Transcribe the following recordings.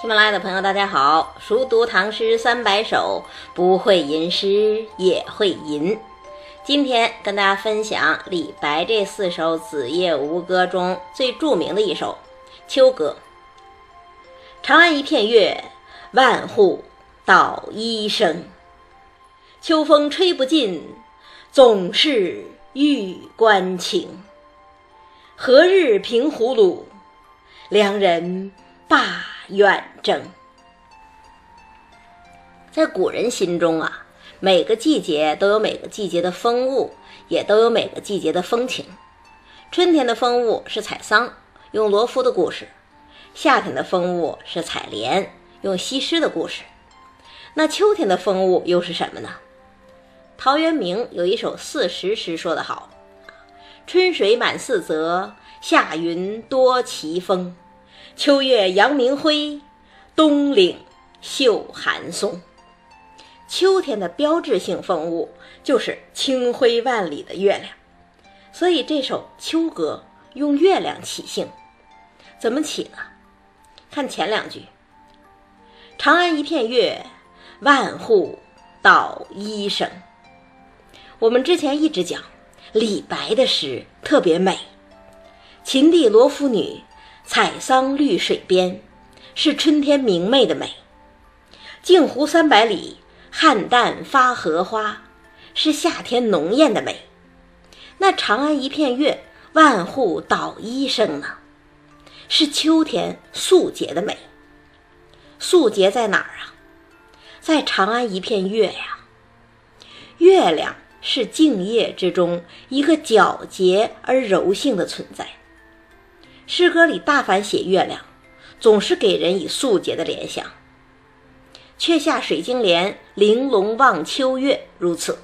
喜马拉雅的朋友，大家好！熟读唐诗三百首，不会吟诗也会吟。今天跟大家分享李白这四首《子夜吴歌》中最著名的一首《秋歌》。长安一片月，万户捣衣声。秋风吹不尽，总是玉关情。何日平胡虏，良人罢远征。在古人心中啊，每个季节都有每个季节的风物，也都有每个季节的风情。春天的风物是采桑，用罗敷的故事；夏天的风物是采莲，用西施的故事。那秋天的风物又是什么呢？陶渊明有一首四时诗说得好。春水满四泽，夏云多奇峰。秋月扬明辉，冬岭秀寒松。秋天的标志性风物就是清辉万里的月亮，所以这首秋歌用月亮起兴。怎么起呢？看前两句：“长安一片月，万户捣衣声。”我们之前一直讲。李白的诗特别美，“秦地罗敷女，采桑绿水边”，是春天明媚的美；“镜湖三百里，菡萏发荷花”，是夏天浓艳的美。那“长安一片月，万户捣衣声”呢？是秋天素洁的美。素洁在哪儿啊？在长安一片月呀，月亮。是静夜之中一个皎洁而柔性的存在。诗歌里大凡写月亮，总是给人以素洁的联想。却下水晶帘，玲珑望秋月，如此；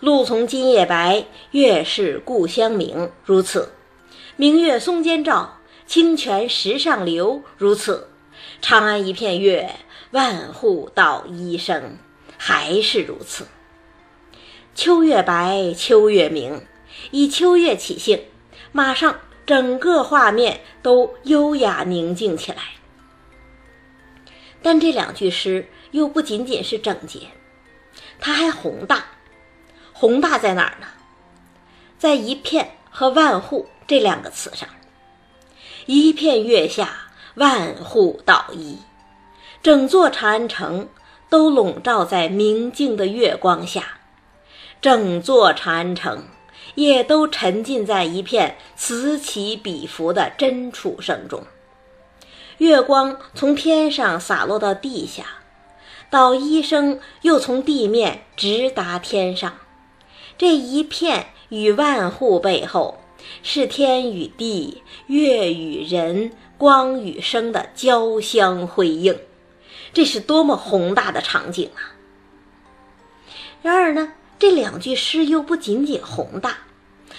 露从今夜白，月是故乡明，如此；明月松间照，清泉石上流，如此；长安一片月，万户捣衣声，还是如此。秋月白，秋月明，以秋月起兴，马上整个画面都优雅宁静起来。但这两句诗又不仅仅是整洁，它还宏大。宏大在哪儿呢？在“一片”和“万户”这两个词上。一片月下，万户捣衣，整座长安城都笼罩在明净的月光下。整座长安城也都沉浸在一片此起彼伏的真楚声中。月光从天上洒落到地下，捣衣声又从地面直达天上。这一片与万户背后，是天与地、月与人、光与声的交相辉映。这是多么宏大的场景啊！然而呢？这两句诗又不仅仅宏大，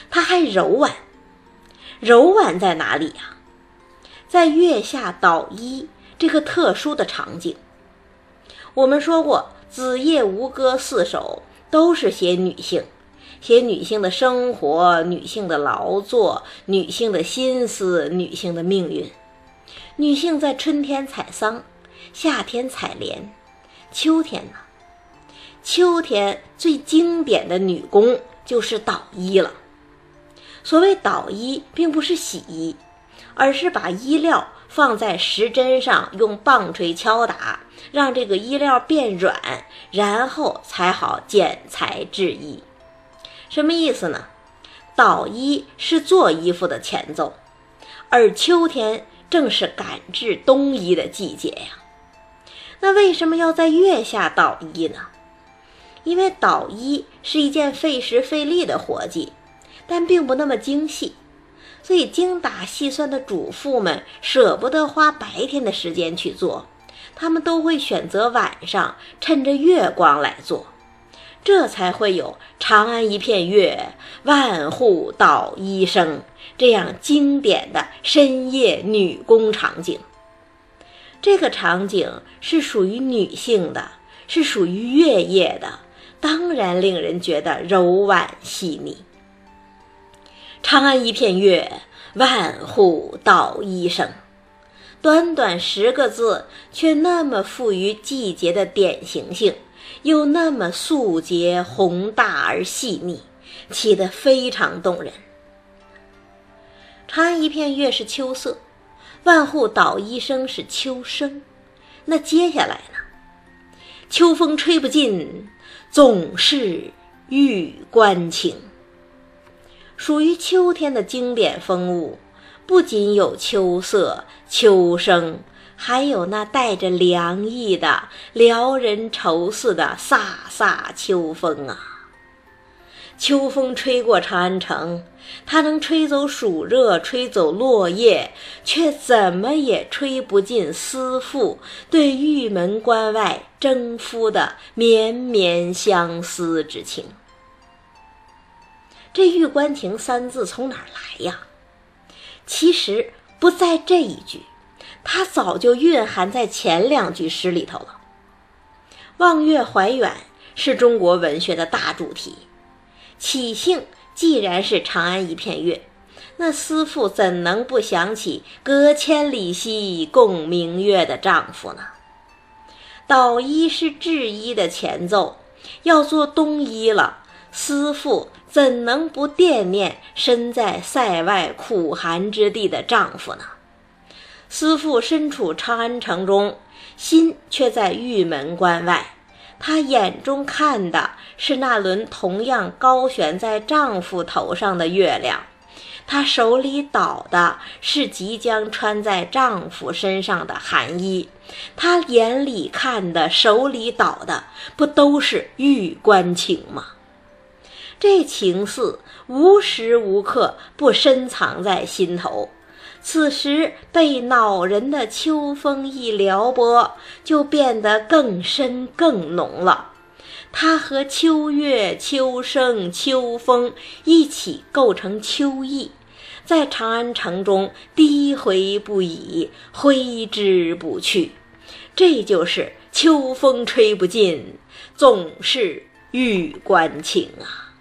它还柔婉。柔婉在哪里呀？在月下捣衣这个特殊的场景。我们说过，《子夜吴歌》四首都是写女性，写女性的生活、女性的劳作、女性的心思、女性的命运。女性在春天采桑，夏天采莲，秋天呢？秋天最经典的女工就是捣衣了。所谓捣衣，并不是洗衣，而是把衣料放在石砧上，用棒槌敲打，让这个衣料变软，然后才好剪裁制衣。什么意思呢？捣衣是做衣服的前奏，而秋天正是赶制冬衣的季节呀。那为什么要在月下捣衣呢？因为捣衣是一件费时费力的活计，但并不那么精细，所以精打细算的主妇们舍不得花白天的时间去做，他们都会选择晚上趁着月光来做，这才会有“长安一片月，万户捣衣声”这样经典的深夜女工场景。这个场景是属于女性的，是属于月夜的。当然令人觉得柔婉细腻。长安一片月，万户捣衣声。短短十个字，却那么富于季节的典型性，又那么素洁宏大而细腻，起得非常动人。长安一片月是秋色，万户捣衣声是秋声。那接下来呢？秋风吹不尽，总是玉关情。属于秋天的经典风物，不仅有秋色、秋声，还有那带着凉意的撩人愁似的飒飒秋风啊！秋风吹过长安城，它能吹走暑热，吹走落叶，却怎么也吹不尽思妇对玉门关外征夫的绵绵相思之情。这“玉关情”三字从哪儿来呀？其实不在这一句，它早就蕴含在前两句诗里头了。望月怀远是中国文学的大主题。起兴既然是长安一片月，那思妇怎能不想起隔千里兮共明月的丈夫呢？捣衣是制衣的前奏，要做冬衣了，思妇怎能不惦念身在塞外苦寒之地的丈夫呢？思妇身处长安城中，心却在玉门关外。她眼中看的是那轮同样高悬在丈夫头上的月亮，她手里倒的是即将穿在丈夫身上的寒衣，她眼里看的、手里倒的，不都是玉关情吗？这情似无时无刻不深藏在心头。此时被恼人的秋风一撩拨，就变得更深更浓了。它和秋月、秋声、秋风一起构成秋意，在长安城中低回不已，挥之不去。这就是秋风吹不尽，总是玉关情啊！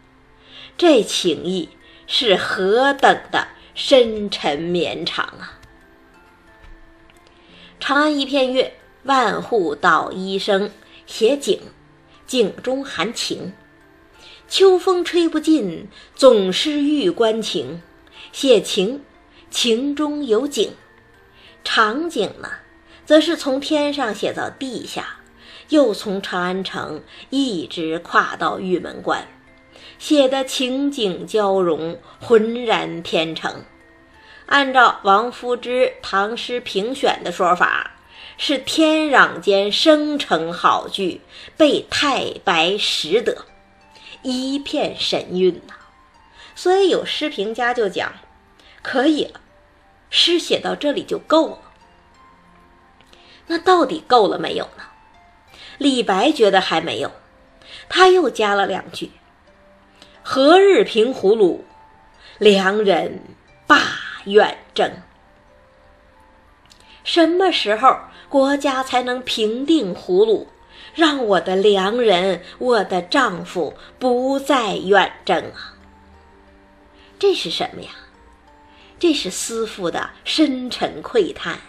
这情意是何等的！深沉绵长啊！长安一片月，万户捣衣声，写景，景中含情。秋风吹不尽，总是玉关情。写情，情中有景。场景呢，则是从天上写到地下，又从长安城一直跨到玉门关。写的情景交融，浑然天成。按照王夫之《唐诗评选》的说法，是天壤间生成好句，被太白识得，一片神韵呐。所以有诗评家就讲，可以了，诗写到这里就够了。那到底够了没有呢？李白觉得还没有，他又加了两句。何日平胡虏，良人罢远征？什么时候国家才能平定胡虏，让我的良人、我的丈夫不再远征啊？这是什么呀？这是思妇的深沉喟叹，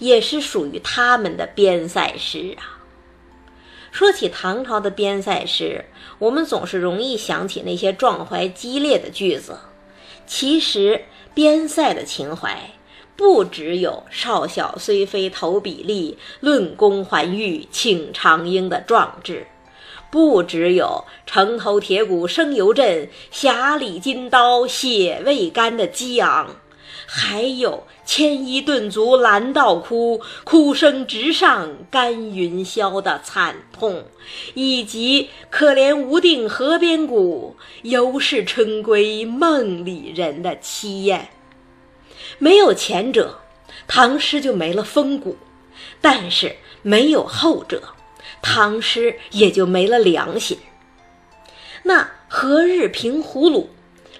也是属于他们的边塞诗啊。说起唐朝的边塞诗，我们总是容易想起那些壮怀激烈的句子。其实，边塞的情怀不只有“少小虽非投笔吏，论功还欲请长缨”的壮志，不只有“城头铁骨声犹震，匣里金刀血未干”的激昂。还有牵衣顿足拦道哭，哭声直上干云霄的惨痛，以及可怜无定河边骨，犹是春归梦里人的凄艳。没有前者，唐诗就没了风骨；但是没有后者，唐诗也就没了良心。那何日平胡虏？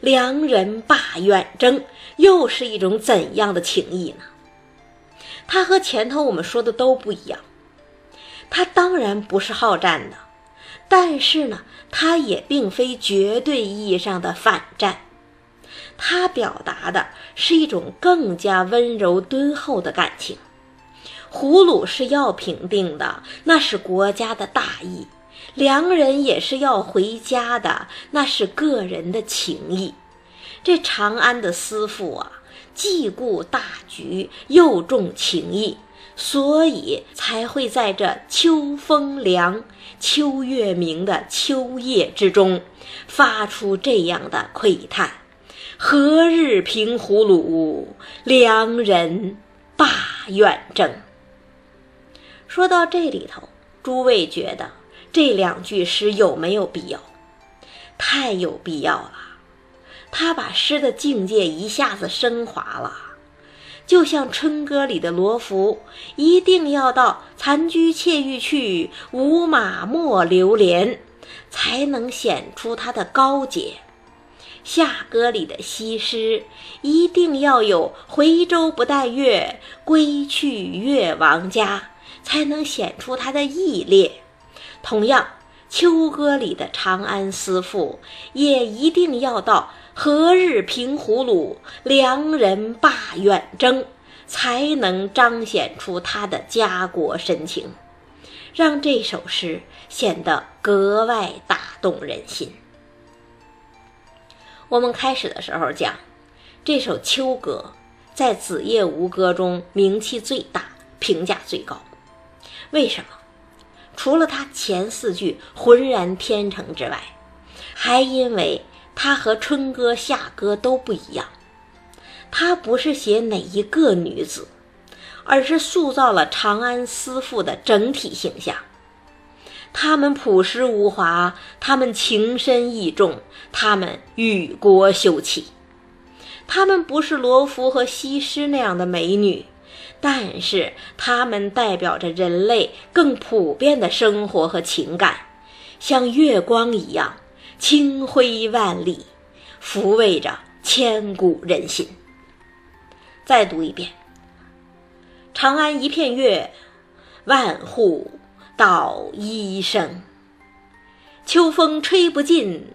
良人罢远征，又是一种怎样的情谊呢？它和前头我们说的都不一样。他当然不是好战的，但是呢，他也并非绝对意义上的反战。他表达的是一种更加温柔敦厚的感情。葫芦是要平定的，那是国家的大义；良人也是要回家的，那是个人的情谊。这长安的思妇啊，既顾大局，又重情义，所以才会在这秋风凉、秋月明的秋夜之中，发出这样的喟叹：“何日平胡虏，良人罢远征。”说到这里头，诸位觉得这两句诗有没有必要？太有必要了。他把诗的境界一下子升华了，就像春歌里的罗浮，一定要到残居妾欲去，无马莫留连，才能显出他的高洁；夏歌里的西施，一定要有回舟不待月，归去越王家，才能显出他的毅烈。同样，秋歌里的长安思妇，也一定要到。何日平胡虏，良人罢远征，才能彰显出他的家国深情，让这首诗显得格外打动人心。我们开始的时候讲，这首秋歌在《子夜吴歌》中名气最大，评价最高。为什么？除了它前四句浑然天成之外，还因为。它和春歌、夏歌都不一样，它不是写哪一个女子，而是塑造了长安思妇的整体形象。她们朴实无华，她们情深意重，她们与国休戚。她们不是罗浮和西施那样的美女，但是它们代表着人类更普遍的生活和情感，像月光一样。清辉万里，抚慰着千古人心。再读一遍：长安一片月，万户捣衣声。秋风吹不尽，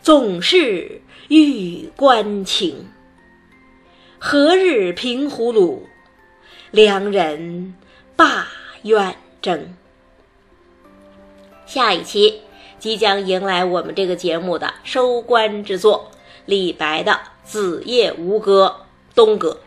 总是玉关情。何日平胡虏，良人罢远征。下一期。即将迎来我们这个节目的收官之作，李白的《子夜吴歌·东歌》。